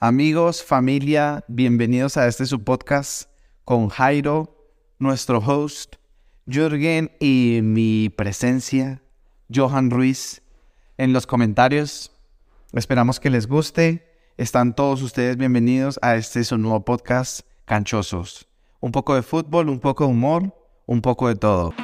Amigos, familia, bienvenidos a este su podcast con Jairo, nuestro host, Jürgen y mi presencia, Johan Ruiz. En los comentarios, esperamos que les guste. Están todos ustedes bienvenidos a este su nuevo podcast, Canchosos. Un poco de fútbol, un poco de humor, un poco de todo.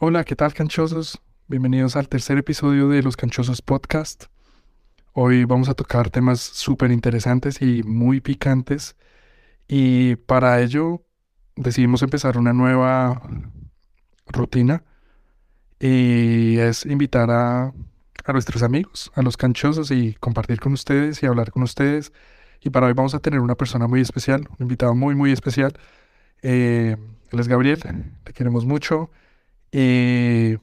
Hola, ¿qué tal canchosos? Bienvenidos al tercer episodio de los Canchosos Podcast. Hoy vamos a tocar temas súper interesantes y muy picantes y para ello decidimos empezar una nueva rutina y es invitar a, nuestros amigos, a los canchosos y compartir con ustedes y hablar con ustedes. Y para hoy vamos a tener una persona muy especial, un invitado muy, muy especial. Eh, él es Gabriel, le queremos mucho. Y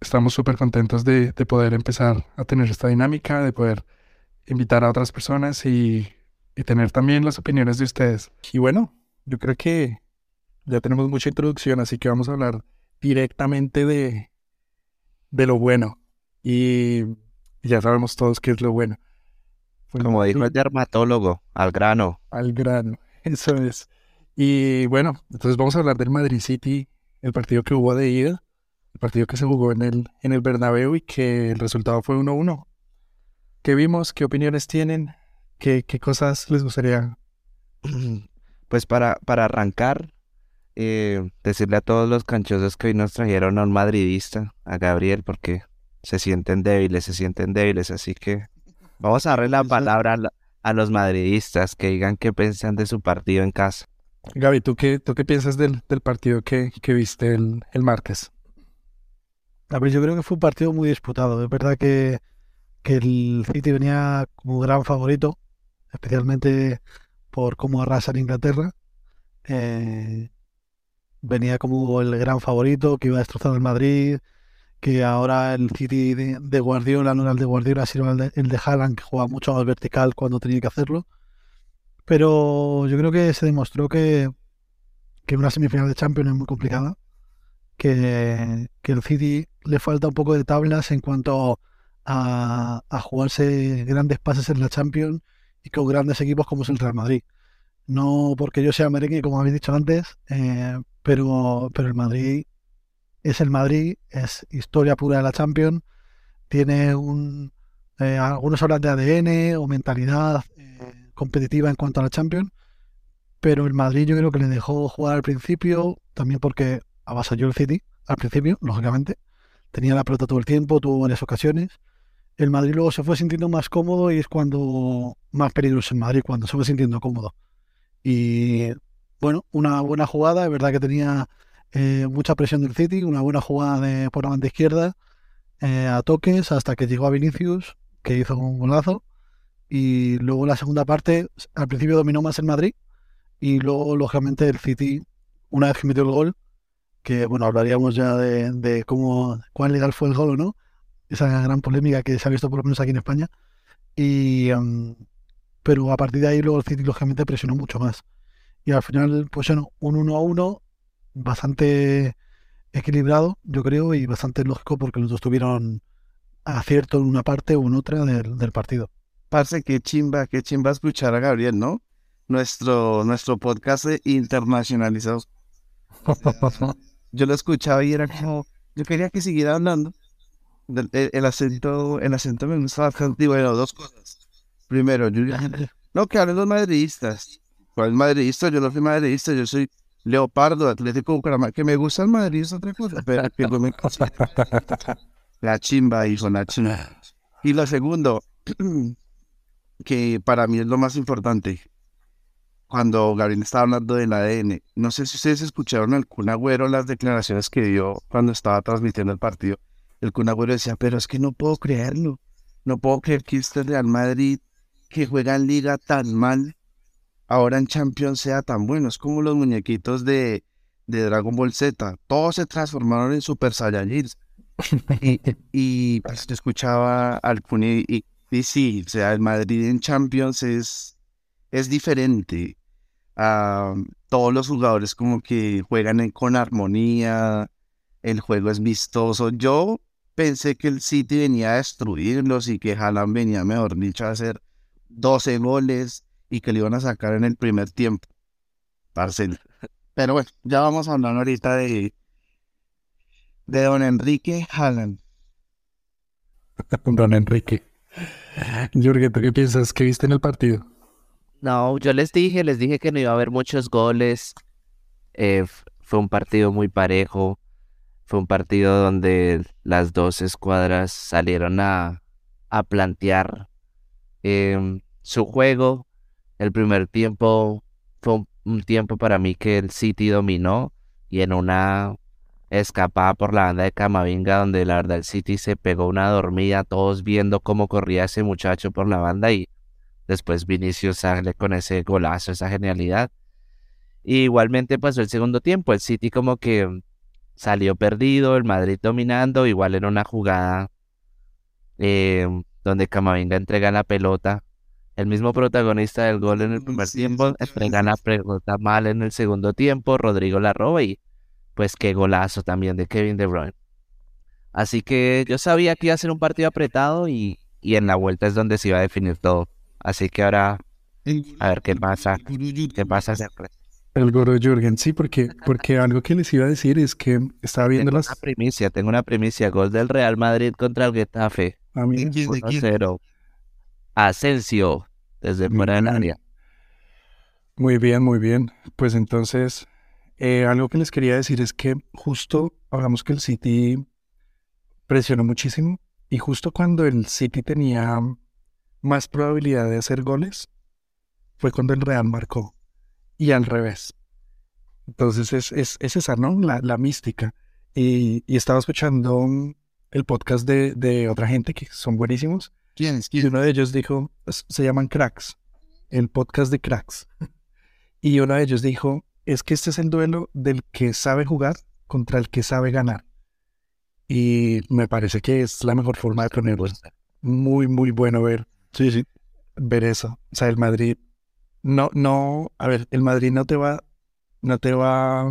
estamos súper contentos de, poder empezar a tener esta dinámica, de poder invitar a otras personas y, tener también las opiniones de ustedes. Y bueno, yo creo que ya tenemos mucha introducción, así que vamos a hablar directamente de, de lo bueno. Y ya sabemos todos qué es lo bueno. Como dijo el dermatólogo, al grano. Al grano, eso es. Y bueno, entonces vamos a hablar del Madrid City el partido que hubo de ida, el partido que se jugó en el, en el Bernabéu y que el resultado fue 1-1. ¿Qué vimos? ¿Qué opiniones tienen? ¿Qué, qué cosas les gustaría? Pues para, para arrancar, eh, decirle a todos los canchosos que hoy nos trajeron a un madridista, a Gabriel, porque se sienten débiles, se sienten débiles, así que vamos a darle la palabra a, los madridistas que digan qué piensan de su partido en casa. Gaby, ¿tú qué, tú qué piensas del, partido que, viste el, el, martes? A ver, yo creo que fue un partido muy disputado. Es verdad que, el City venía como gran favorito, especialmente por cómo arrasa en Inglaterra. Eh, venía como el gran favorito que iba a destrozar el Madrid, que ahora el City de, Guardiola no era el de Guardiola, sino el de, el de Haaland, que juega mucho más vertical cuando tenía que hacerlo. Pero yo creo que se demostró que, que una semifinal de Champions es muy complicada, que, que el City le falta un poco de tablas en cuanto a, a jugarse grandes pases en la Champions y con grandes equipos como es el Real Madrid. No porque yo sea merengue, como habéis dicho antes, eh, pero, pero el Madrid es el Madrid, es historia pura de la Champions, tiene un... Eh, algunos hablan de ADN o mentalidad. Eh, competitiva en cuanto a la Champions, pero el Madrid yo creo que le dejó jugar al principio, también porque avasalló el City al principio, lógicamente. Tenía la pelota todo el tiempo, tuvo varias ocasiones. El Madrid luego se fue sintiendo más cómodo y es cuando más peligroso el Madrid, cuando se fue sintiendo cómodo. Y bueno, una buena jugada, es verdad que tenía eh, mucha presión del City, una buena jugada de, por la banda izquierda, eh, a toques, hasta que llegó a Vinicius, que hizo un golazo y luego la segunda parte, al principio dominó más el Madrid y luego, lógicamente, el City, una vez que metió el gol, que bueno, hablaríamos ya de, cómo, cuán legal fue el gol o no, esa gran polémica que se ha visto por lo menos aquí en España. Y, em, pero a partir de ahí, luego el City, lógicamente, presionó mucho más. Y al final, pues bueno, un 1 a 1 bastante equilibrado, yo creo, y bastante lógico porque los dos tuvieron acierto en una parte o en otra del partido. Parce, qué chimba, qué chimba escuchar a Gabriel, ¿no? Nuestro, nuestro podcast internacionalizado. yo lo escuchaba y era como, yo quería que siguiera hablando. El, acento, el acento me gusta bastante. Y bueno, dos cosas. Primero, yo, no, que hablen los madridistas. ¿Cuál madridista? Yo no soy madridista, yo soy Leopardo, Atlético Bucaramanga. Que me gusta el Madrid es otra cosa, pero que me... La chimba, hijo, la chimba. Y lo segundo, que para mí es lo más importante. Cuando Gabriel estaba hablando del ADN, no sé si ustedes escucharon al Kun Agüero las declaraciones que dio cuando estaba transmitiendo el partido. El Kun Agüero decía, pero es que no puedo creerlo. No puedo creer que este Real Madrid, que juega en liga tan mal, ahora en Champions sea tan bueno. Es como los muñequitos de, de Dragon Ball Z. Todos se transformaron en Super Saiyajins. Y, y pues, yo escuchaba al Cuni y, y sí, o sea, el Madrid en Champions es, es diferente. Ah, todos los jugadores como que juegan con armonía, el juego es vistoso. Yo pensé que el City venía a destruirlos y que Haaland venía, mejor dicho, a hacer 12 goles y que le iban a sacar en el primer tiempo. Parce. Pero bueno, ya vamos a hablar ahorita de, de don Enrique Haaland. Don Enrique. Jürgen, ¿tú qué piensas? ¿Qué viste en el partido? No, yo les dije, les dije que no iba a haber muchos goles. Eh, fue un partido muy parejo. Fue un partido donde las dos escuadras salieron a, a plantear em, su juego. El primer tiempo fue un tiempo para mí que el City dominó y en una escapada por la banda de Camavinga donde la verdad el City se pegó una dormida, todos viendo cómo corría ese muchacho por la banda y Después Vinicius sale con ese golazo, esa genialidad. Y igualmente pasó el segundo tiempo. El City como que salió perdido, el Madrid dominando, igual en una jugada eh, donde Camavinga entrega la pelota. El mismo protagonista del gol en el primer Sí, tiempo entrega la pelota mal en el segundo tiempo. Rodrigo la roba y pues qué golazo también de Kevin De Bruyne. Así que yo sabía que iba a ser un partido apretado y, y en la vuelta es donde se iba a definir todo. Así que ahora a ver qué pasa, qué pasa. El Goro Jürgen, sí, porque, porque algo que les iba a decir es que estaba viendo Tengo las... una primicia, tengo una primicia. Gol del Real Madrid contra el Getafe. a mí-. 1-0. Asensio, desde fuera del área. Muy bien, muy bien. Pues entonces, eh, algo que les quería decir es que justo hablamos que el City presionó muchísimo y justo cuando el City tenía más probabilidad de hacer goles fue cuando el Real marcó y al revés. Entonces es, es, es esa, ¿no? La, la mística. Y, y estaba escuchando el podcast de, de otra gente que son buenísimos ¿Quién es? y ¿Quién? uno de ellos dijo, se llaman cracks, el podcast de cracks. Y uno de ellos dijo, es que este es el duelo del que sabe jugar contra el que sabe ganar. Y me parece que es la mejor forma de ponerlo. Muy, muy bueno ver, Sí, sí. ver eso. O sea, el Madrid, no, no, a ver, el Madrid no te va, no te va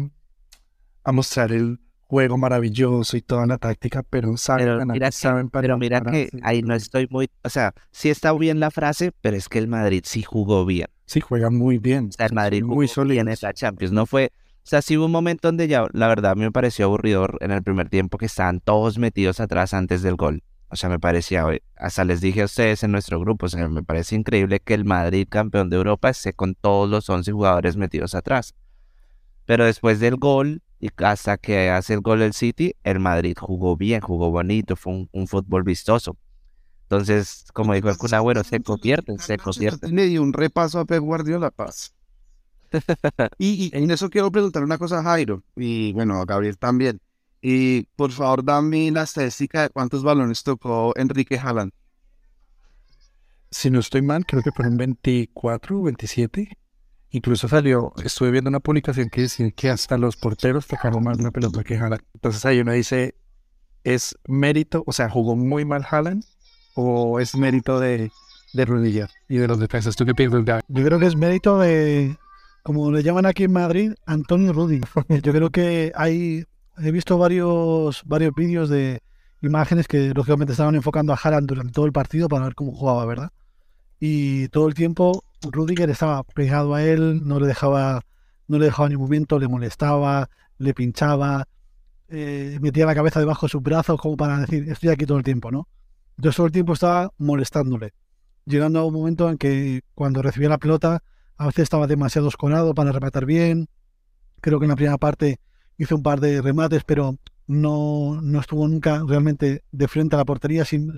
a mostrar el juego maravilloso y toda la táctica, pero saben Pero ganar, mira que- saben Pero mira que ahí no estoy muy, o sea, sí está bien la frase, pero es que el Madrid sí jugó bien. Sí, juega muy bien. O sea, el Madrid muy bien sólidos. en la Champions. No fue, o sea, sí hubo un momento donde ya, la verdad, me pareció aburridor en el primer tiempo que estaban todos metidos atrás antes del gol. O sea, me parecía, hasta les dije a ustedes en nuestro grupo, o sea, me parece increíble que el Madrid, campeón de Europa, esté con todos los 11 jugadores metidos atrás. Pero después del gol, y hasta que hace el gol el City, el Madrid jugó bien, jugó bonito, fue un, un fútbol vistoso. Entonces, como dijo el Kun Agüero, se convierten, se convierten. Le dio un repaso a Pep Guardiola Paz. y, y en eso quiero preguntar una cosa a Jairo, y bueno, a Gabriel también. Y por favor, dame la estadística de cuántos balones tocó Enrique Haaland. Si no estoy mal, creo que fueron 24 o 27. Incluso salió, estuve viendo una publicación que decía que hasta los porteros tocaron más la pelota que Haaland. Entonces ahí uno dice, ¿es mérito, o sea, jugó muy mal Haaland o es mérito de, de Rudiger y de los defensas? ¿Tú qué piensas? Yo creo que es mérito de, como le llaman aquí en Madrid, Antonio Rudi. Yo creo que hay, he visto varios, varios vídeos de imágenes que lógicamente estaban enfocando a Haaland durante todo el partido para ver cómo jugaba, ¿verdad? Y todo el tiempo Rudiger estaba pegado a él, no le dejaba, no le dejaba ni movimiento, le molestaba, le pinchaba, eh, metía la cabeza debajo de sus brazos como para decir, estoy aquí todo el tiempo, ¿no? Entonces todo el tiempo estaba molestándole llegando a un momento en que cuando recibía la pelota a veces estaba demasiado esconado para rematar bien. Creo que en la primera parte hizo un par de remates, pero no, no estuvo nunca realmente de frente a la portería, sin-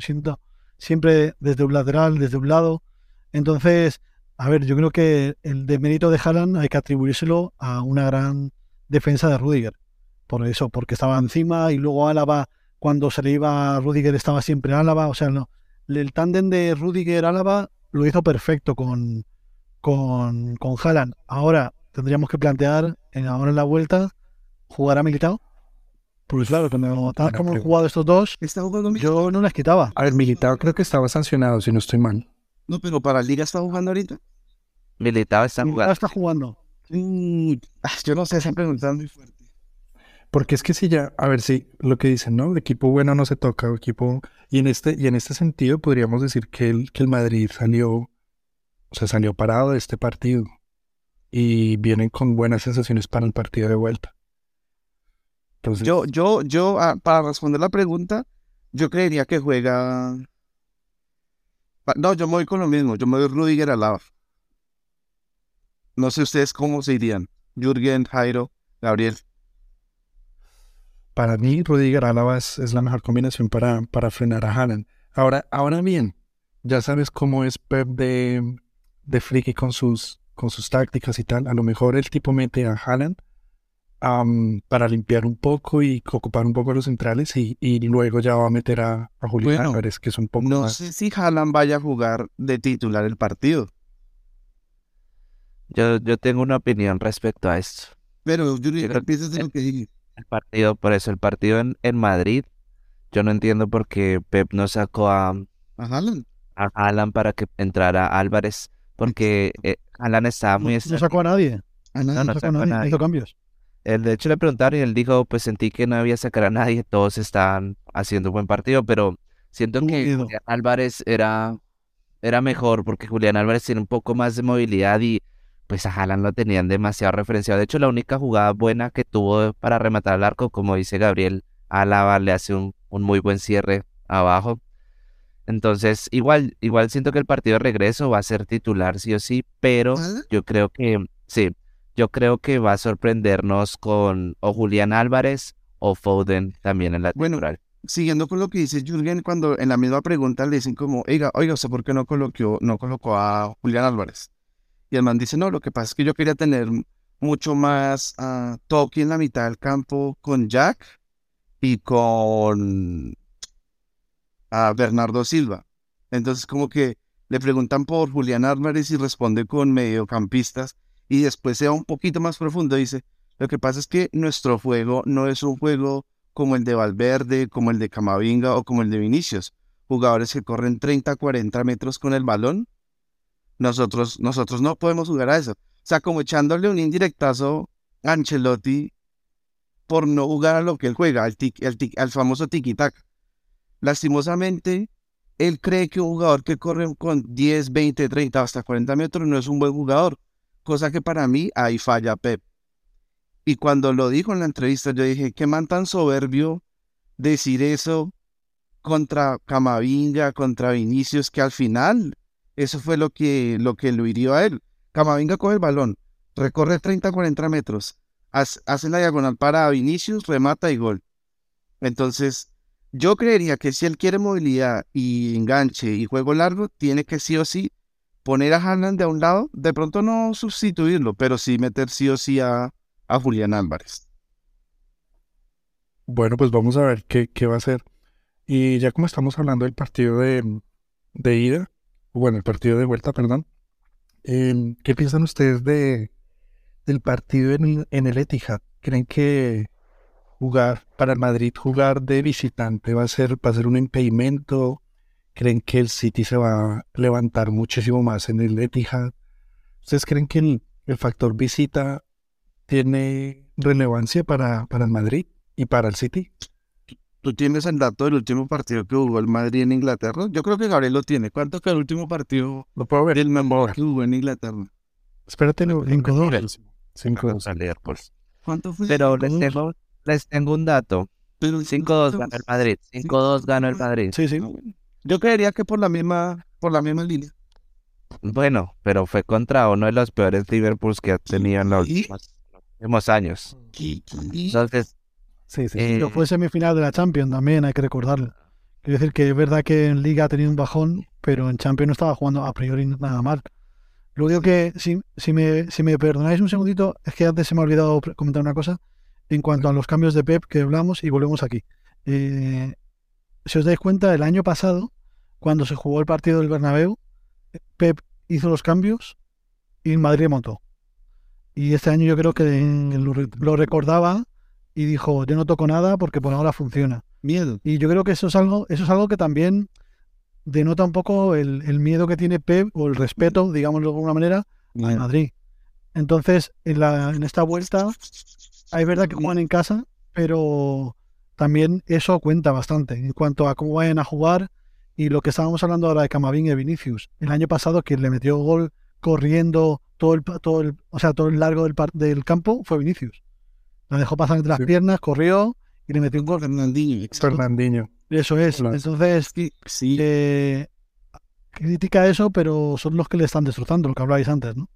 siempre desde un lateral, desde un lado. Entonces, a ver, yo creo que el demérito de Haaland hay que atribuírselo a una gran defensa de Rudiger. Por eso, porque estaba encima y luego Álava, cuando se le iba a Rudiger, estaba siempre Álava. O sea, no, el tándem de Rudiger-Álava lo hizo perfecto con, con, con Haaland. Ahora tendríamos que plantear, en, ahora en la vuelta, jugar a Militao. Porque claro, cuando tal como han jugado estos dos, ¿Está jugando mi- yo no les quitaba. A ver, Militao creo que estaba sancionado, si no estoy mal. No, pero para Liga está jugando ahorita. Militao está jugando. está jugando. Mm, ah, yo no sé, esa pregunta es muy fuerte. Porque es que si ya, a ver si lo que dicen, ¿no? Equipo bueno no se toca, equipo. Y en este, y en este sentido podríamos decir que el, que el Madrid salió, o sea, salió parado de este partido. Y vienen con buenas sensaciones para el partido de vuelta. Entonces, Yo, yo, yo, ah, para responder la pregunta, yo creería que juega. No, yo me voy con lo mismo. Yo me voy Rudiger Alaba. No sé ustedes cómo se irían. Jürgen, Jairo, Gabriel. Para mí, Rudiger Álava es, es la mejor combinación para, para frenar a Haaland. Ahora, ahora bien, ya sabes cómo es Pep de, de friki con sus, con sus tácticas y tal. A lo mejor el tipo mete a Haaland para limpiar un poco y ocupar un poco los centrales y, y luego ya va a meter a, a Julián Bueno, Álvarez, que es un poco No más... sé si Haaland vaya a jugar de titular el partido. Yo, yo tengo una opinión respecto a esto. Pero creo- piensas de lo que dije. El partido, por eso, el partido en, en Madrid, yo no entiendo por qué Pep no sacó a, A Haaland. a Haaland para que entrara Álvarez, porque eh, Haaland estaba muy No, no sacó a nadie. A nadie. No, No, sacó a sacó a nadie. Hizo cambios. Él, de hecho le preguntaron y él dijo, pues sentí que no había sacar a nadie, todos estaban haciendo un buen partido, pero siento que. Julián Álvarez era, era mejor porque Julián Álvarez tiene un poco más de movilidad y pues a Haaland lo tenían demasiado referenciado. De hecho, la única jugada buena que tuvo para rematar al arco, como dice Gabriel, Álava le hace un, un muy buen cierre abajo. Entonces, igual, igual siento que el partido de regreso va a ser titular sí o sí, pero ¿Haaland? yo creo que sí, yo creo que va a sorprendernos con o Julián Álvarez o Foden también en la Bueno, titular. Siguiendo con lo que dice Jürgen, cuando en la misma pregunta le dicen como, oiga, oiga, ¿usted por qué no colocó, no colocó a Julián Álvarez? Y el man dice, no, lo que pasa es que yo quería tener mucho más ah, toque en la mitad del campo con Jack y con a Bernardo Silva. Entonces como que le preguntan por Julián Álvarez y responde con mediocampistas y después se va un poquito más profundo, dice, lo que pasa es que nuestro juego no es un juego como el de Valverde, como el de Camavinga o como el de Vinicius, jugadores que corren 30, 40 metros con el balón. Nosotros, nosotros no podemos jugar a eso. O sea, como echándole un indirectazo a Ancelotti por no jugar a lo que él juega, al, tic- tic- al famoso tiki-tac. Lastimosamente, él cree que un jugador que corre con 10, 20, 30, hasta 40 metros no es un buen jugador, cosa que para mí ahí falla Pep. Y cuando lo dijo en la entrevista, yo dije, qué man tan soberbio decir eso contra Camavinga, contra Vinicius, que al final eso fue lo que lo, que lo hirió a él. Camavinga coge el balón, recorre 30, 40 metros, hace, hace la diagonal para Vinicius, remata y gol. Entonces, yo creería que si él quiere movilidad y enganche y juego largo, tiene que sí o sí poner a Haaland de a un lado, de pronto no sustituirlo, pero sí meter sí o sí a, a Julián Álvarez. Bueno, pues vamos a ver qué, qué va a hacer. Y ya como estamos hablando del partido de, de ida, bueno, el partido de vuelta, perdón, em, ¿qué piensan ustedes de, del partido en, el- Etihad? ¿Creen que jugar para el Madrid, jugar de visitante va a ser, va a ser un impedimento? ¿Creen que el City se va a levantar muchísimo más en el Etihad? ¿Ustedes creen que el, el factor visita tiene relevancia para, para el Madrid y para el City? ¿Tú tienes el dato del último partido que jugó el Madrid en Inglaterra? Yo creo que Gabriel lo tiene. ¿Cuánto fue el último partido Lo puedo ver. del Madrid que jugó en Inglaterra? Espérate, lo, Cinco, dos. Cinco, Cinco dos. a Liverpool. ¿Cuánto fue? Pero les tengo, les tengo un dato. Pero 5-2 cinco, ganó el. Madrid. 5-2 ganó el Madrid. Sí, sí. Ah. Yo creería que por la misma, por la misma línea. Bueno, pero fue contra uno de los peores Liverpools que ha tenido en los últimos años. Entonces, Sí, sí. eh, Pero fue semifinal de la Champions también, hay que recordarlo. Quiero decir que es verdad que en Liga ha tenido un bajón, pero en Champions no estaba jugando a priori nada mal. Lo único que, si, si, me, si me perdonáis un segundito, es que antes se me ha olvidado comentar una cosa en cuanto a los cambios de Pep que hablamos y volvemos aquí. Eh, si os dais cuenta, el año pasado, cuando se jugó el partido del Bernabéu, Pep hizo los cambios y Madrid montó. Y este año yo creo que lo recordaba y dijo, yo no toco nada porque por ahora funciona. Miedo. Y yo creo que eso es algo, eso es algo que también denota un poco el, el miedo que tiene Pep o el respeto, digámoslo de alguna manera, Miedo. Madrid. Entonces, en, la, en esta vuelta, es verdad que juegan en casa, pero también eso cuenta bastante en cuanto a cómo vayan a jugar y lo que estábamos hablando ahora de Camavinga y Vinicius. El año pasado quien le metió gol corriendo todo el, todo el, o sea, todo el largo del, par- del campo fue Vinicius. La dejó pasar entre las Sí. piernas, corrió y le metió un gol. Fernandinho. exacto. Fernandinho. Eso es. Claro. Entonces, Sí, eh, critica eso, pero son los que le están destrozando, lo que hablabais antes, ¿no?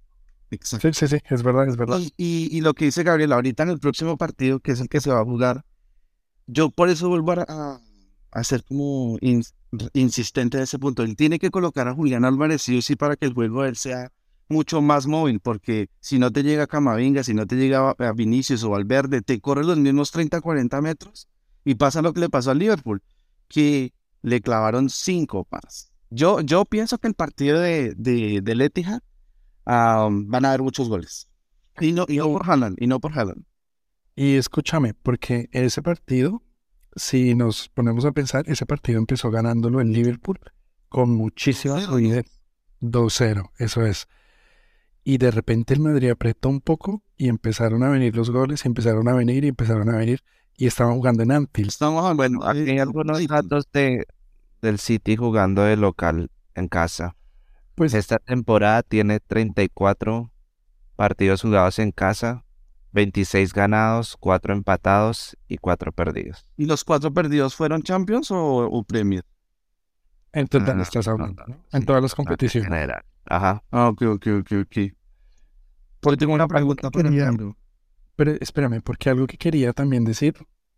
exacto. Sí, sí, sí, es verdad, es verdad. Y, y- y lo que dice Gabriel, ahorita en el próximo partido, que es el que se va a jugar, yo por eso vuelvo a, a- a ser como ins- insistente en ese punto. Él tiene que colocar a Julián Álvarez sí o sí para que el juego de él sea mucho más móvil, porque si no te llega Camavinga, si no te llega a Vinicius o Valverde, te corre los mismos 30, 40 metros y pasa lo que le pasó al Liverpool, que le clavaron cinco paras. Yo, yo pienso que el partido de, de, del Etihad ah, van a haber muchos goles. Y no, y no por Haaland, y no por Haaland. Y escúchame, porque ese partido, si nos ponemos a pensar, ese partido empezó ganándolo el Liverpool con muchísima 2-0, ¿no? solidez. 2-0, eso es. Y de repente el Madrid apretó un poco y empezaron a venir los goles, y empezaron a venir y empezaron a venir y estaban jugando en Anfield. Estamos Bueno, aquí hay algunos datos de, del City jugando de local en casa. Pues Esta temporada tiene 34 partidos jugados en casa, 26 ganados, 4 empatados y 4 perdidos. ¿Y los cuatro perdidos fueron Champions o, o Premier? en total Ah, no, estás hablando, no, ¿no? En sí, todas las En competiciones. general. Ajá. Ah, ok, ok, ok, ok. Pues tengo una pregunta para Alejandro. Pero espérame, porque algo que quería también decir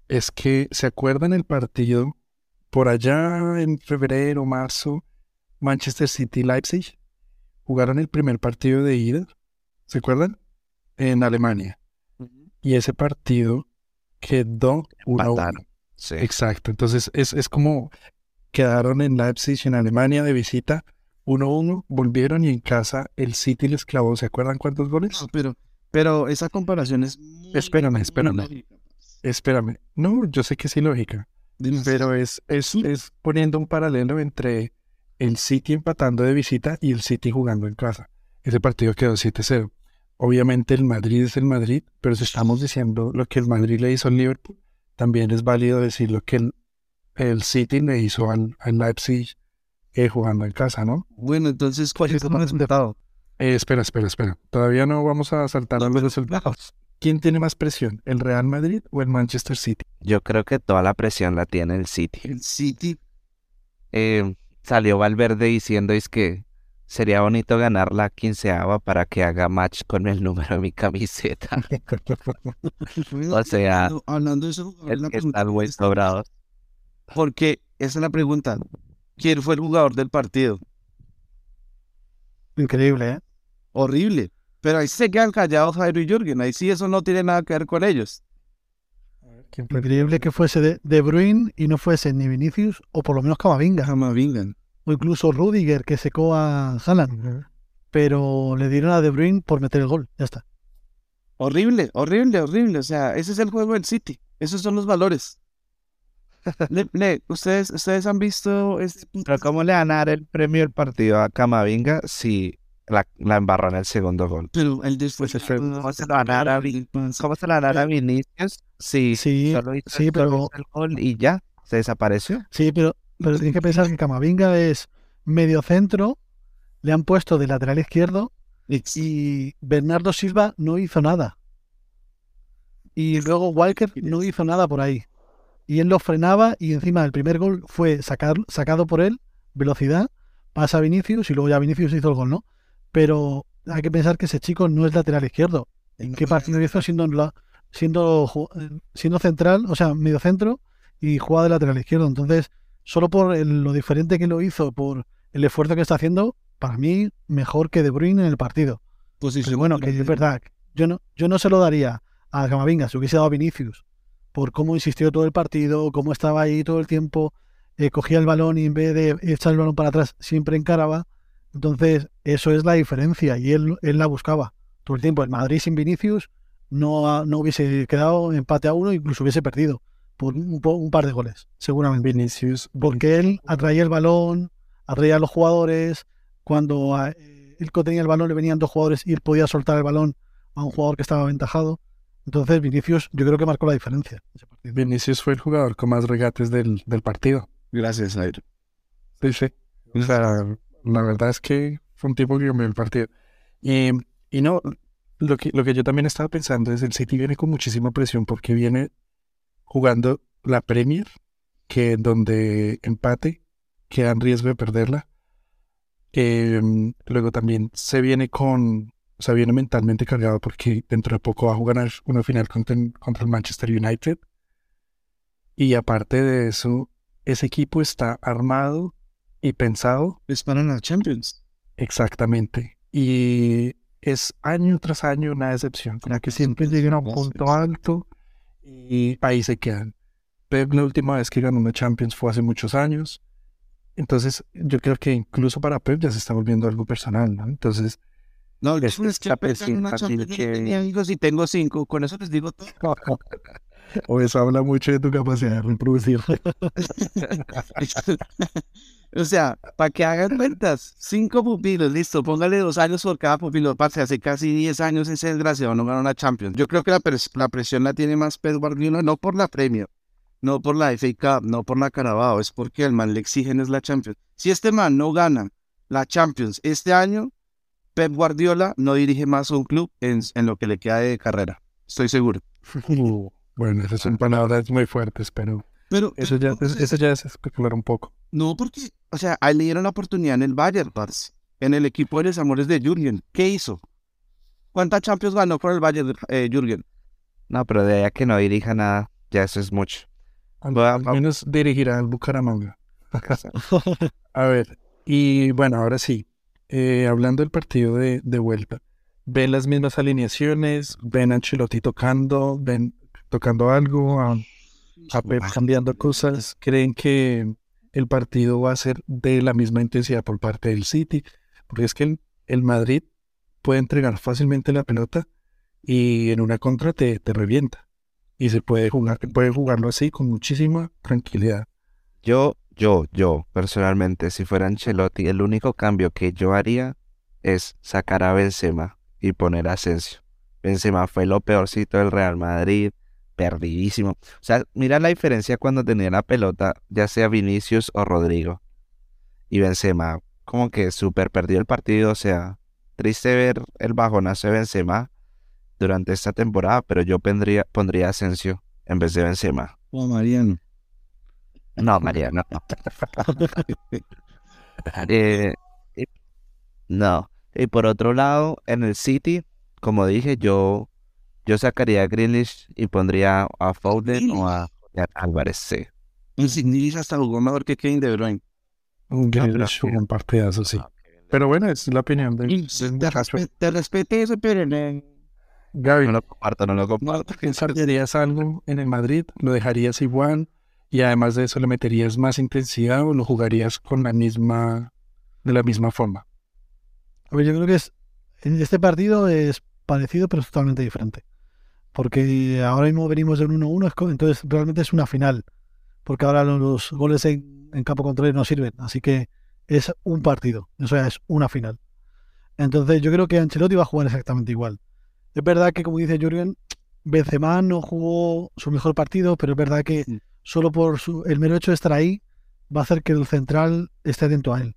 es que, ¿se acuerdan el partido por allá en febrero, marzo, Manchester City-Leipzig? Jugaron el primer partido de ida, ¿se acuerdan? En Alemania. Y ese partido quedó 1 Empataron. Sí. Exacto, entonces es, es como quedaron en Leipzig, en Alemania, de visita, 1-1, volvieron y en casa el City les clavó, ¿se acuerdan cuántos goles? No, pero, pero esa comparación es muy... Espérame, muy espérame. lógica. Espérame, no, yo sé que sí lógica, Dime, pero es, es, es poniendo un paralelo entre el City empatando de visita y el City jugando en casa. Ese partido quedó 7-0. Obviamente el Madrid es el Madrid, pero si estamos diciendo lo que el Madrid le hizo al Liverpool, también es válido decir lo que el, el City le hizo al, al Leipzig eh, jugando en casa, ¿no? Bueno, entonces, ¿cuál es el resultado? Eh, espera, espera, espera. Todavía no vamos a saltar a los resultados. ¿Quién tiene más presión, el Real Madrid o el Manchester City? Yo creo que toda la presión la tiene el City. El City. Eh, salió Valverde diciendo es que sería bonito ganar la quinceava para que haga match con el número de mi camiseta. O sea, hablando- de eso, El la que pregunta está muy. Porque esa es la pregunta. ¿Quién fue el jugador del partido? Increíble, ¿eh? Horrible. Pero ahí se quedan callados Jairo y Jürgen. Ahí sí eso no tiene nada que ver con ellos. Increíble que fuese de, de Bruyne y no fuese ni Vinicius o por lo menos Camavinga Jamás vengan. o incluso Rudiger que secó a Haaland, pero le dieron a De Bruyne por meter el gol, ya está. Horrible, horrible, horrible. O sea, ese es el juego del City. Esos son los valores. Le- le- ¿ustedes, ustedes han visto este Pero ¿cómo le van a dar el premio del partido a Camavinga si la, la embarró en el segundo gol? Pero el después Pues es feo. ¿Cómo se lo van a dar a, Vi- ¿cómo se lo van a dar a Vinicius si Sí, solo hizo, sí, pero- el gol y ya se desapareció? Sí, pero, pero tienes que pensar que Camavinga es medio centro, le han puesto de lateral izquierdo y Bernardo Silva no hizo nada. Y luego Walker no hizo nada por ahí. Y él lo frenaba y encima el primer gol fue sacar, sacado por él, velocidad, pasa a Vinicius y luego ya Vinicius hizo el gol, ¿no? Pero hay que pensar que ese chico no es lateral izquierdo. ¿En qué partido hizo siendo, siendo, siendo central, o sea, medio centro y jugaba de lateral izquierdo? Entonces, solo por el- lo diferente que lo hizo, por el esfuerzo que está haciendo, para mí mejor que De Bruyne en el partido. Pero bueno, que es verdad, yo no, yo no se lo daría a Camavinga si hubiese dado a Vinicius por cómo insistió todo el partido, cómo estaba ahí todo el tiempo, eh, cogía el balón y en vez de echar el balón para atrás siempre encaraba. Entonces, eso es la diferencia y él, él la buscaba todo el tiempo. El Madrid sin Vinicius no, no hubiese quedado empate a uno, incluso hubiese perdido por un, un par de goles, seguramente. Vinicius, Porque él atraía el balón, atraía a los jugadores. Cuando eh, él tenía el balón, le venían dos jugadores y él podía soltar el balón a un jugador que estaba aventajado. Entonces, Vinicius, yo creo que marcó la diferencia. Vinicius fue el jugador con más regates del, del partido. Gracias, Jairo. Sí, sí. O sea, la verdad es que fue un tipo que cambió el partido. Y, y no, lo que, lo que yo también estaba pensando es el City viene con muchísima presión porque viene jugando la Premier, que donde empate queda en riesgo de perderla. Em, luego también se viene con, o sea, viene mentalmente cargado porque dentro de poco va a jugar una final contra, el- contra el Manchester United. Y aparte de eso, ese equipo está armado y pensado Es para la Champions. exactamente. Y es año tras año una decepción. Como que siempre llegan a un punto alto y ahí se quedan. Pep la última vez que ganó una Champions fue hace muchos años. Entonces, yo creo que incluso para Pep ya se está volviendo algo personal, ¿no? Entonces, No, Es- es, que yo hijos y tengo cinco. Con eso les digo todo. o eso habla mucho de tu capacidad de reproducir. o sea, para que hagan cuentas, cinco pupilos, listo, póngale dos años por cada pupilo, parce, hace casi 10 años ese desgraciado no ganó una Champions. Yo creo que la, pres- la presión la tiene más Pep Guardiola, no por la Premier, no por la FA Cup, no por la Carabao, es porque al man le exigen es la Champions. Si este man no gana la Champions este año, Pep Guardiola no dirige más un club en, en lo que le queda de carrera, estoy seguro. bueno, esas son palabras muy fuertes, pero Pero eso ya, pero, eso ya es especular un poco. No, porque, o sea, ahí le dieron la oportunidad en el Bayern, parce. En el equipo de los amores de Jürgen. ¿Qué hizo? ¿Cuántas Champions ganó por el Bayern, eh, Jürgen? No, pero de allá que no dirija nada, ya eso es mucho. Al, menos dirigirá al Bucaramanga. A ver, y bueno, ahora sí, eh, hablando del partido de, de vuelta, ¿ven las mismas alineaciones? ¿Ven a Ancelotti tocando? ¿Ven tocando algo? ¿A, a Pep cambiando cosas? ¿Creen que el partido va a ser de la misma intensidad por parte del City? Porque es que el, el Madrid puede entregar fácilmente la pelota y en una contra te, te revienta. Y se puede jugar, puede jugarlo así con muchísima tranquilidad. Yo, yo, yo, personalmente, si fuera Ancelotti, el único cambio que yo haría es sacar a Benzema y poner a Asensio. Benzema fue lo peorcito del Real Madrid, perdidísimo. O sea, mira la diferencia cuando tenía la pelota, ya sea Vinicius o Rodrigo. Y Benzema, como que súper perdió el partido, o sea, triste ver el bajonazo de Benzema durante esta temporada, pero yo pondría, pondría Asensio en vez de Benzema. Oh, Mariano. No, Mariano, no. Eh, y- no. Y por otro lado, en el City, como dije, yo, yo sacaría a Grealish y pondría a Foden o a Julián Álvarez, sí. El Signiris hasta jugó mejor que Kevin De Bruyne. Un Grealish sí. jugó un partidazo, sí. Pero bueno, es la opinión del Te, muchacho. respe- te respeté eso, pero no. Gaby, No lo comparto, no lo comparto. ¿pensarías algo en el Madrid? ¿Lo dejarías igual? Y además de eso, ¿le meterías más intensidad o lo jugarías con la misma, de la misma forma? A ver, yo creo que es, en este partido es parecido, pero es totalmente diferente. Porque ahora mismo venimos de un 1-1, es co- entonces realmente es una final. Porque ahora lo- los goles en, en campo contrario no sirven. Así que es un partido, o sea, es una final. Entonces yo creo que Ancelotti va a jugar exactamente igual. Es verdad que, como dice Jürgen, Benzema no jugó su mejor partido, pero es verdad que Sí. Solo por su- el mero hecho de estar ahí va a hacer que el central esté atento a él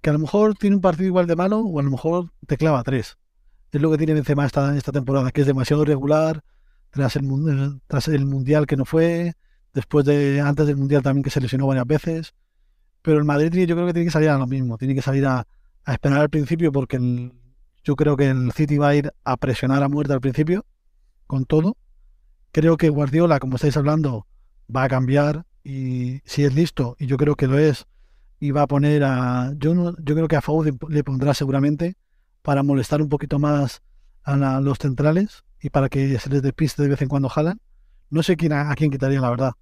que a lo mejor tiene un partido igual de malo o a lo mejor te clava tres. Es lo que tiene Benzema esta, esta temporada, que es demasiado regular tras el, tras el Mundial que no fue, después de antes del Mundial también que se lesionó varias veces. Pero el Madrid yo creo que tiene que salir a lo mismo, tiene que salir a, a esperar al principio porque el- yo creo que el City va a ir a presionar a muerte al principio, con todo. Creo que Guardiola, como estáis hablando, va a cambiar y si es listo, y yo creo que lo es, y va a poner a. Yo, no- yo creo que a Foden le pondrá seguramente para molestar un poquito más a la- los centrales y para que se les despiste de vez en cuando jalan. No sé quién a, a quién quitaría, la verdad.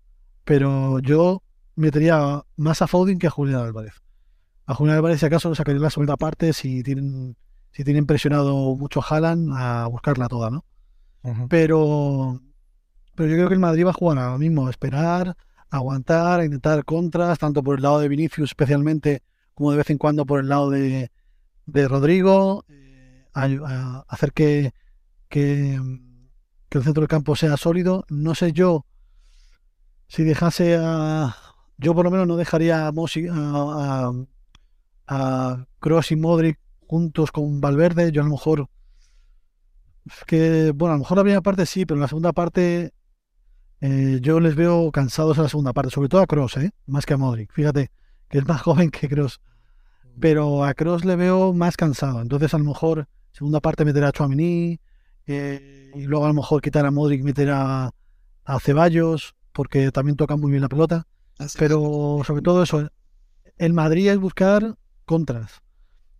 Pero yo metería más a Foden que a Julián Álvarez. A Julián Álvarez, si acaso, lo sacaría en la segunda parte si tienen, si tienen presionado mucho a Haaland a buscarla toda, ¿no? Pero, pero yo creo que el Madrid va a jugar a mismo, esperar, aguantar, intentar contras, tanto por el lado de Vinicius especialmente, como de vez en cuando por el lado de, de Rodrigo, eh, hacer que, que, que el centro del campo sea sólido. No sé yo si dejase a... Yo por lo menos no dejaría a, Mosi- a, a, Kroos y Modric juntos con Valverde. Yo a lo mejor... que, bueno, a lo mejor la primera parte sí, pero en la segunda parte eh, yo les veo cansados en la segunda parte, sobre todo a Kroos, ¿eh? más que a Modric. Fíjate que es más joven que Kroos, pero a Kroos le veo más cansado. Entonces a lo mejor segunda parte meter a Chouameni eh, y luego a lo mejor quitar a Modric meter a, a Ceballos porque también toca muy bien la pelota. Pero sobre todo eso, el Madrid es buscar contras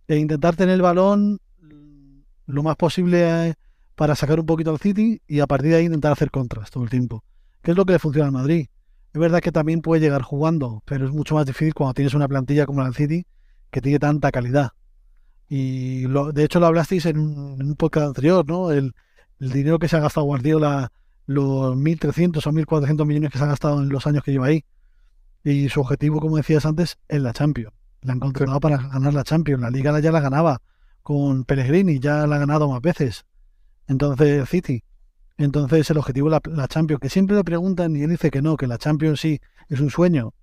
e intentar tener el balón lo más posible eh, para sacar un poquito al City y a partir de ahí intentar hacer contras todo el tiempo. ¿Qué es lo que le funciona al Madrid? Es verdad que también puede llegar jugando, pero es mucho más difícil cuando tienes una plantilla como la del City que tiene tanta calidad. Y lo- de hecho lo hablasteis en un, en un podcast anterior, ¿no? El, el dinero que se ha gastado Guardiola, los 1.300 o 1.400 millones que se ha gastado en los años que lleva ahí. Y su objetivo, como decías antes, es la Champions. La han contratado para ganar la Champions. La Liga ya la ganaba con Pellegrini, ya la ha ganado más veces. Entonces, City. Entonces, el objetivo la, la Champions. Que siempre le preguntan y él dice que no, que la Champions sí es un sueño.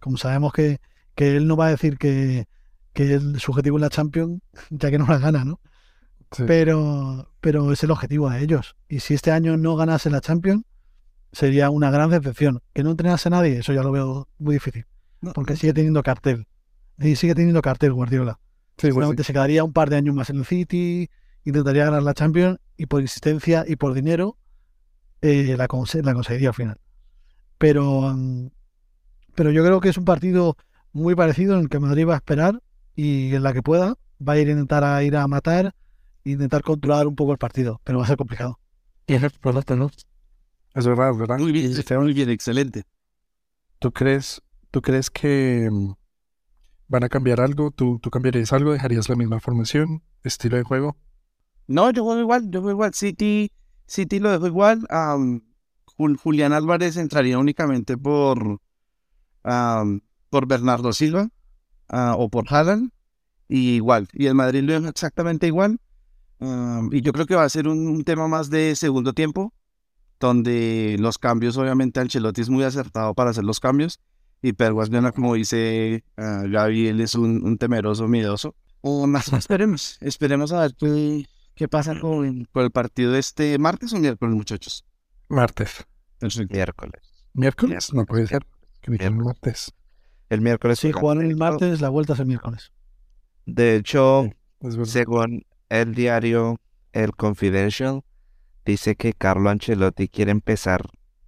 Como sabemos que, que él no va a decir que, que el- su objetivo es la Champions, ya que no la gana, ¿no? Sí. Pero, pero es el objetivo de ellos. Y si este año no ganase la Champions, sería una gran decepción. Que no entrenase a nadie, eso ya lo veo muy difícil. No, Porque sigue teniendo cartel. Y sigue teniendo cartel Guardiola. Sí, pues, Seguramente se quedaría un par de años más en el City, intentaría ganar la Champions y por insistencia y por dinero eh, la, la conseguiría al final. Pero, mm, pero yo creo que es un partido muy parecido en el que Madrid va a esperar y en la que pueda va a ir a intentar a ir a matar e intentar controlar un poco el partido, pero va a ser complicado. Es verdad, ¿verdad? Muy bien, muy bien, excelente. ¿Tú crees, tú crees que mm, van a cambiar algo? ¿Tú, ¿Tú cambiarías algo? ¿Dejarías la misma formación? ¿Estilo de juego? No, yo juego igual, yo juego igual. City, City lo dejo igual. Jul- Julián Álvarez entraría únicamente por, am, por Bernardo Silva ah, o por Haaland. Y igual. Y el Madrid lo deja exactamente igual. Y yo creo que va a ser un, tema más de segundo tiempo, donde los cambios, obviamente, Ancelotti es muy acertado para hacer los cambios. Y Guardiola, como dice ah, Gaby, él es un, un temeroso, miedoso. O más, esperemos, esperemos a ver qué, qué pasa con, con el partido de este martes o miércoles, muchachos. Martes. Perfecto. Miércoles. ¿Miércoles? No puede ser. Que Miércoles. martes. El miércoles. Sí, juegan. el martes, la vuelta es el miércoles. De hecho, según el diario El Confidential, dice que Carlo Ancelotti quiere empezar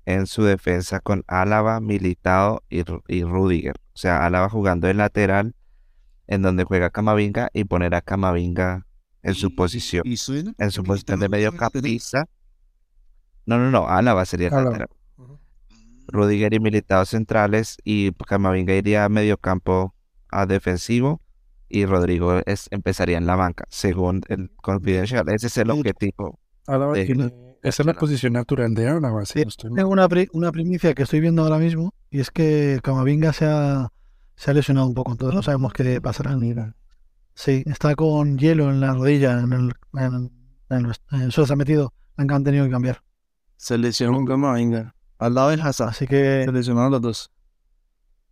en su defensa con Álava, Militao y, Ru- y Rudiger. O sea, Álava jugando en lateral, en donde juega Camavinga, y poner a Camavinga en su posición. En su ¿Y posición de mediocampista. No, no, no, Álava sería lateral. Rudiger y Militao centrales y Camavinga iría a mediocampo a defensivo y Rodrigo es, empezaría en la banca, según el Confidential. Ese es el objetivo. Álava de- tiene- Esa es la posición natural de Álava, Sí. Tengo una, pri- una primicia que estoy viendo ahora mismo y es que Camavinga se ha, se ha lesionado un poco, entonces no sabemos qué pasará. Sí, está con hielo en la rodilla, en el, en, en los- en eso se ha metido, han han tenido que cambiar. Se lesionó un Camavinga. Al lado de Hazard. Así que, Se lesionaron los dos.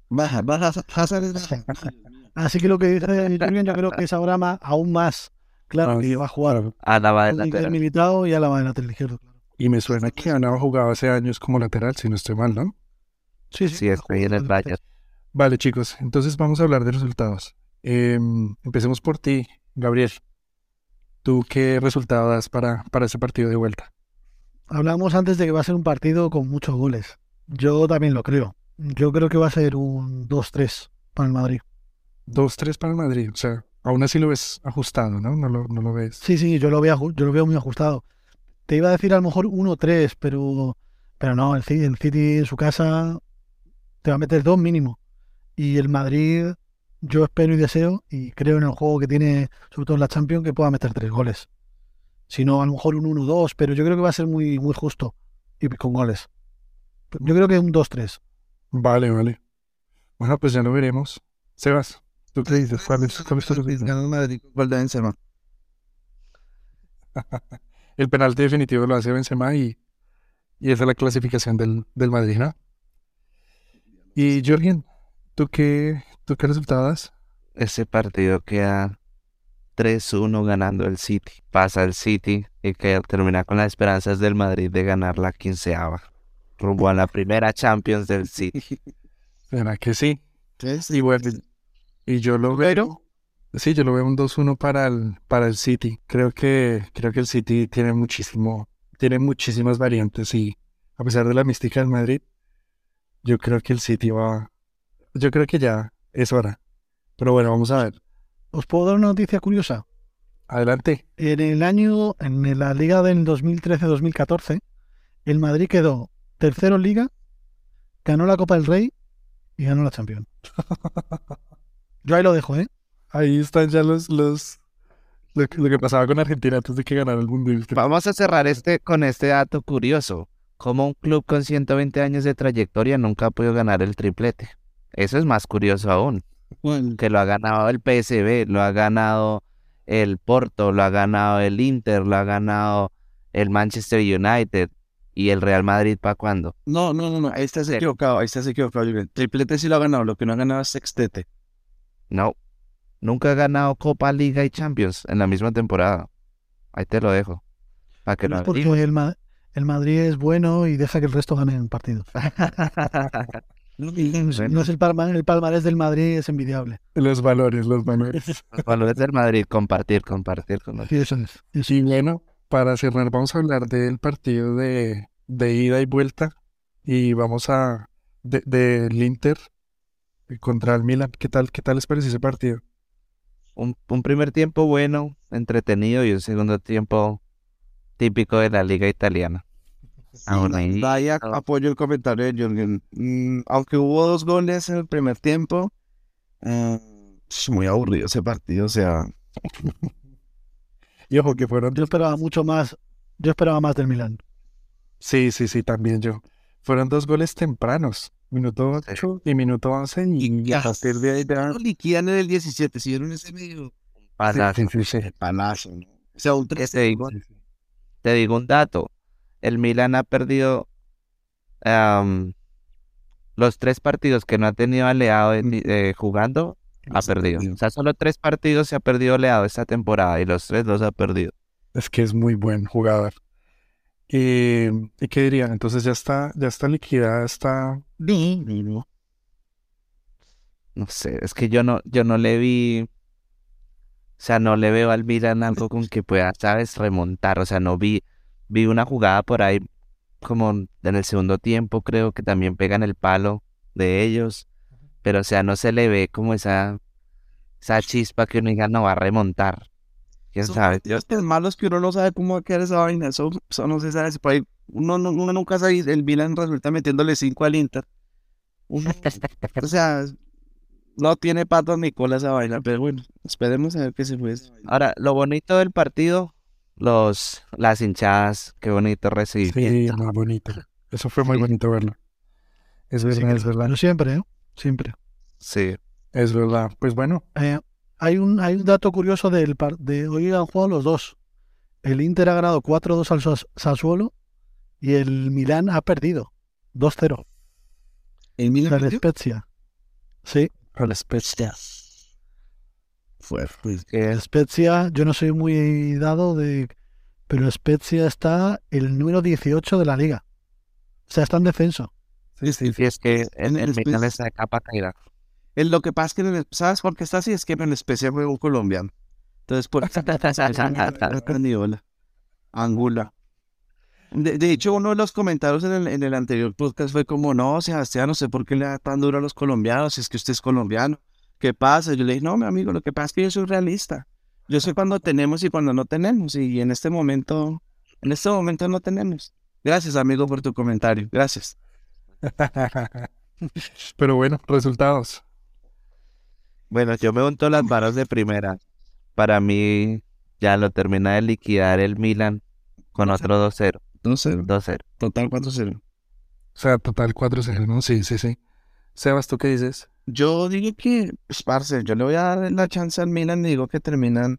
Baja, baja, Hazard es baja. así que lo que dice Julián yo creo que es ahora más, aún más claro Ah, que va a jugar Álava de Rudiger lateral. militado y Álava de lateral izquierdo. Y me suena que Álava jugaba hace años como lateral, si no estoy mal, ¿no? Sí, sí, Sí, estoy en el jugado Bayern. Vale, chicos, entonces vamos a hablar de resultados. Em, empecemos por ti, Gabriel. ¿Tú qué resultado das para, para ese partido de vuelta? Hablábamos antes de que va a ser un partido con muchos goles. Yo también lo creo. Yo creo que va a ser un 2-3 para el Madrid. 2-3 para el Madrid, o sea, aún así lo ves ajustado, ¿no? No lo, no lo ves. Sí, sí, yo lo veo, yo lo veo muy ajustado. Te iba a decir a lo mejor 1-3, pero, pero no, el City, el City en su casa te va a meter dos mínimo. Y el Madrid, yo espero y deseo, y creo en el juego que tiene, sobre todo en la Champions, que pueda meter tres goles. sino a lo mejor un 1-2, pero yo creo que va a ser muy, muy justo y con goles. Yo creo que un 2-3. Vale, vale. Bueno, pues ya lo veremos. Sebas, ¿tú qué dices? ¿Cuál es, cuál es tu opinión? Gana el Madrid con gol de Benzema. El penalti definitivo lo hace Benzema y, y esa es la clasificación del, del Madrid, ¿no? Y Jorgen, ¿tú qué, tú qué resultado das? Ese partido queda 3-1 ganando el City. Pasa el City y que termina con las esperanzas del Madrid de ganar la quinceava. Rumbo a la primera Champions del City. ¿Será que sí? ¿Ves? Y bueno, y yo lo veo. Sí, yo lo veo un 2-1 para el, para el City. Creo que, creo que el City tiene muchísimo, tiene muchísimas variantes y a pesar de la mística del Madrid, yo creo que el City va, yo creo que ya es hora. Pero bueno, vamos a ver. ¿Os puedo dar una noticia curiosa? Adelante. En el año, en la liga del 2013-2014, el Madrid quedó tercero en liga, ganó la Copa del Rey y ganó la Champions. Yo ahí lo dejo, ¿eh? Ahí están ya los, los, lo, que- lo que pasaba con Argentina antes de que ganara el Mundial. Vamos a cerrar este con este dato curioso. Como un club con 120 años de trayectoria nunca ha podido ganar el triplete. Eso es más curioso aún. Bueno, Que lo ha ganado el PSV, lo ha ganado el Porto, lo ha ganado el Inter, lo ha ganado el Manchester United y el Real Madrid para cuándo. no, no, no, no, ahí estás equivocado, ahí estás equivocado. Triplete sí lo ha ganado, lo que no ha ganado es sextete. No. Nunca ha ganado Copa, Liga y Champions en la misma temporada. Ahí te lo dejo. Para que Pero lo es porque el, Ma- el Madrid es bueno y deja que el resto ganen partidos. No es el, palma- el palmarés del Madrid, es envidiable. Los valores, los valores. Los valores del Madrid, compartir, compartir con Sí, eso es. Eso. Y bueno, para cerrar, vamos a hablar del partido de, de ida y vuelta. Y vamos a. de- del Inter contra el Milan. ¿Qué tal, qué tal les pareció ese partido? un, un primer tiempo bueno, entretenido y un segundo tiempo típico de la liga italiana. Aún ahí, Vaya, no. apoyo el comentario de Jürgen. Mm, aunque hubo dos goles en el primer tiempo, eh, muy aburrido ese partido, o sea, Y ojo, que fueron. Yo esperaba mucho más. Yo esperaba más del Milan. Sí, sí, sí, también yo. Fueron dos goles tempranos. Minuto 8 y minuto 11. Y, Y a partir de ahí ya. lo liquidan en el 17, si vieron ese medio pasa- Sí, sí, sí, sí. palazo, ¿no? O sea, un ¿Qué 3 te digo? Te digo un dato. El Milan ha perdido los tres partidos que no ha tenido aliado en- eh, jugando, ha perdido. O sea, solo tres partidos se ha perdido oleado esta temporada y los tres los ha perdido. Es que es muy buen jugador. Y, ¿y qué dirían? Entonces ya está, ya está liquidada, está. No sé, es que yo no, yo no le vi, o sea, no le veo al Milan algo con que pueda, ¿sabes? Remontar. O sea, no vi, vi una jugada por ahí como en el segundo tiempo, creo que también pegan el palo de ellos. Pero, o sea, no se le ve como esa, esa chispa que uno diga, no va a remontar. ¿Quién sabe? partidos tan malos que uno no sabe cómo va a quedar esa vaina. Eso, eso no se sabe. Por ahí uno, no- uno nunca sabe. El Milan resulta metiéndole 5 al Inter. Uno- o sea, no tiene patas ni cola esa vaina. Pero bueno, esperemos a ver qué se vaina. Ahora, lo bonito del partido, los, las hinchadas, qué bonito recibir. Sí, muy bonito. Eso fue muy Sí. bonito verlo. Es verdad, es verdad. Pero siempre, ¿eh? Siempre. Sí. Es verdad. Pues bueno, Eh, hay, un, hay un dato curioso del par- de hoy han jugado los dos. El Inter ha ganado 4-2 al Sas- Sassuolo y el Milán ha perdido 2-0 El Milan perdió. Spezia. Sí, al Spezia. Fue, pues, Spezia, yo no soy muy dado de... Pero Spezia está el número 18 de la liga. O sea, está en descenso. Sí, sí. Y es que En en el Spezia- está de capa caída. el- lo que pasa es que, en el- ¿sabes por qué está así? Es que en el especie fue un colombiano. Entonces, por. Angula. De, de hecho, uno de los comentarios en el, en el anterior podcast fue como, no, Sebastián, no sé por qué le da tan duro a los colombianos, si es que usted es colombiano. ¿Qué pasa? Yo le dije, no, mi amigo, lo que pasa es que yo soy realista. Yo sé cuando tenemos y cuando no tenemos. Y en este momento, en este momento no tenemos. Gracias, amigo, por tu comentario. Gracias. Pero bueno, resultados. Bueno, yo me unto las manos de primera. Para mí, ya lo termina de liquidar el Milan con otro 2-0. 2-0. 2-0. Total 4-0. O sea, total 4-0, ¿no? Sí, sí, sí. Sebas, ¿tú qué dices? Yo digo que, pues, parce, yo le voy a dar la chance al Milan. Digo que terminan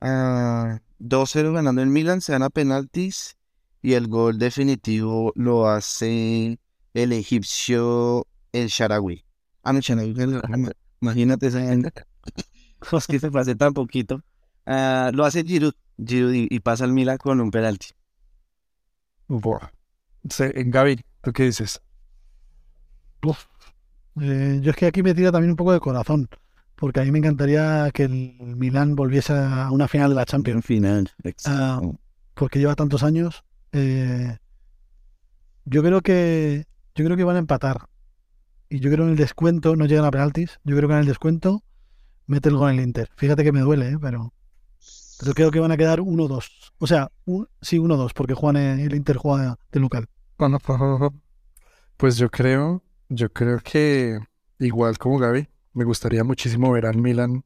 ah, 2-0 ganando el Milan, se dan a penaltis y el gol definitivo lo hace el egipcio El Sharawi. Ah, no, el Sharawi, imagínate esa gente. Es que se fue hace tan poquito. Ah, lo hace Giroud, Giroud y, y pasa al Milan con un penalti. Buah. Sí, Gaby, ¿tú qué dices? Eh, yo es que aquí me tira también un poco de corazón, porque a mí me encantaría que el Milán volviese a una final de la Champions, final. Ah, porque lleva tantos años. Eh, yo creo que yo creo que van a empatar. Y yo creo que en el descuento no llegan a penaltis. Yo creo que en el descuento mete el gol en el Inter. Fíjate que me duele, ¿eh? pero, pero creo que van a quedar 1-2. O sea, un, sí, 1-2, porque juegan en- el Inter juega de local. Pues yo creo, yo creo que igual como Gaby, me gustaría muchísimo ver al Milan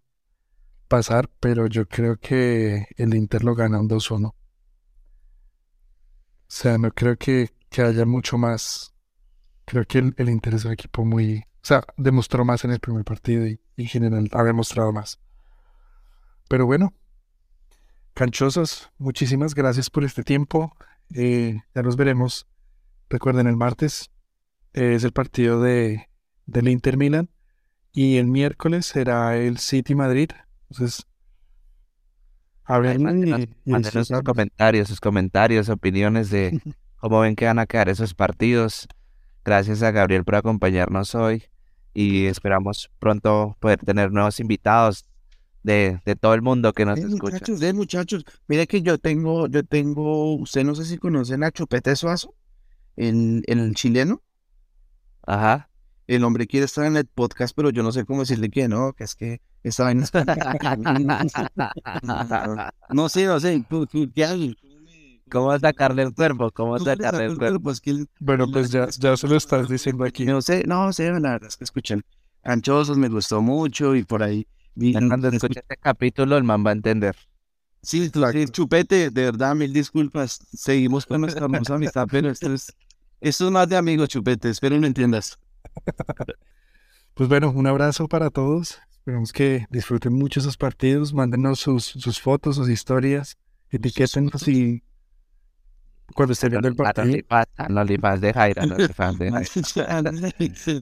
pasar, pero yo creo que el Inter lo gana un 2-1. O sea, no creo que, que haya mucho más. Creo que el, el Inter es un equipo muy... O sea, demostró más en el primer partido y en general ha demostrado más. Pero bueno, canchosos, muchísimas gracias por este tiempo. Eh, ya nos veremos. Recuerden, el martes es el partido de, del Inter Milan y el miércoles será el City Madrid. Entonces, hablen sus comentarios, sus comentarios, opiniones de cómo ven que van a quedar esos partidos. Gracias a Gabriel por acompañarnos hoy y esperamos pronto poder tener nuevos invitados de, de todo el mundo que nos Eh, escucha. muchachos, eh, muchachos, mira que yo tengo, yo tengo, usted no sé si conocen a Chupete Suazo, el, el chileno. Ajá. El hombre quiere estar en el podcast, pero yo no sé cómo decirle que no, que es que esa vaina es- No sé, no sé, ¿qué hago? ¿Cómo sacarle el cuerpo? ¿Cómo ¿Tú le sacarle el cuerpo? cuerpo? Es que el- Bueno, pues ya, ya se lo estás diciendo aquí. no sé, no sé, la verdad es que escuchen, Anchosos me gustó mucho y por ahí vi- Cuando escu- escuche este capítulo, el man va a entender. Sí, sí, chupete, de verdad, mil disculpas. Seguimos con nuestra hermosa amistad, pero esto es, esto es más de amigos, chupete. Espero lo entiendas. Pues bueno, un abrazo para todos. Esperamos que disfruten mucho esos partidos. Mándenos sus, sus fotos, sus historias. Etiquétenos y cuando estén viendo el partido, No le de Jaira, no le de Jaira.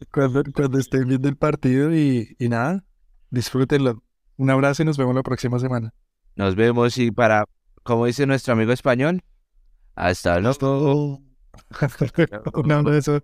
cuando, cuando estén viendo el partido y, y nada, disfrútenlo. Un abrazo y nos vemos la próxima semana. Nos vemos y para, como dice nuestro amigo español, hasta luego. Op naar deze.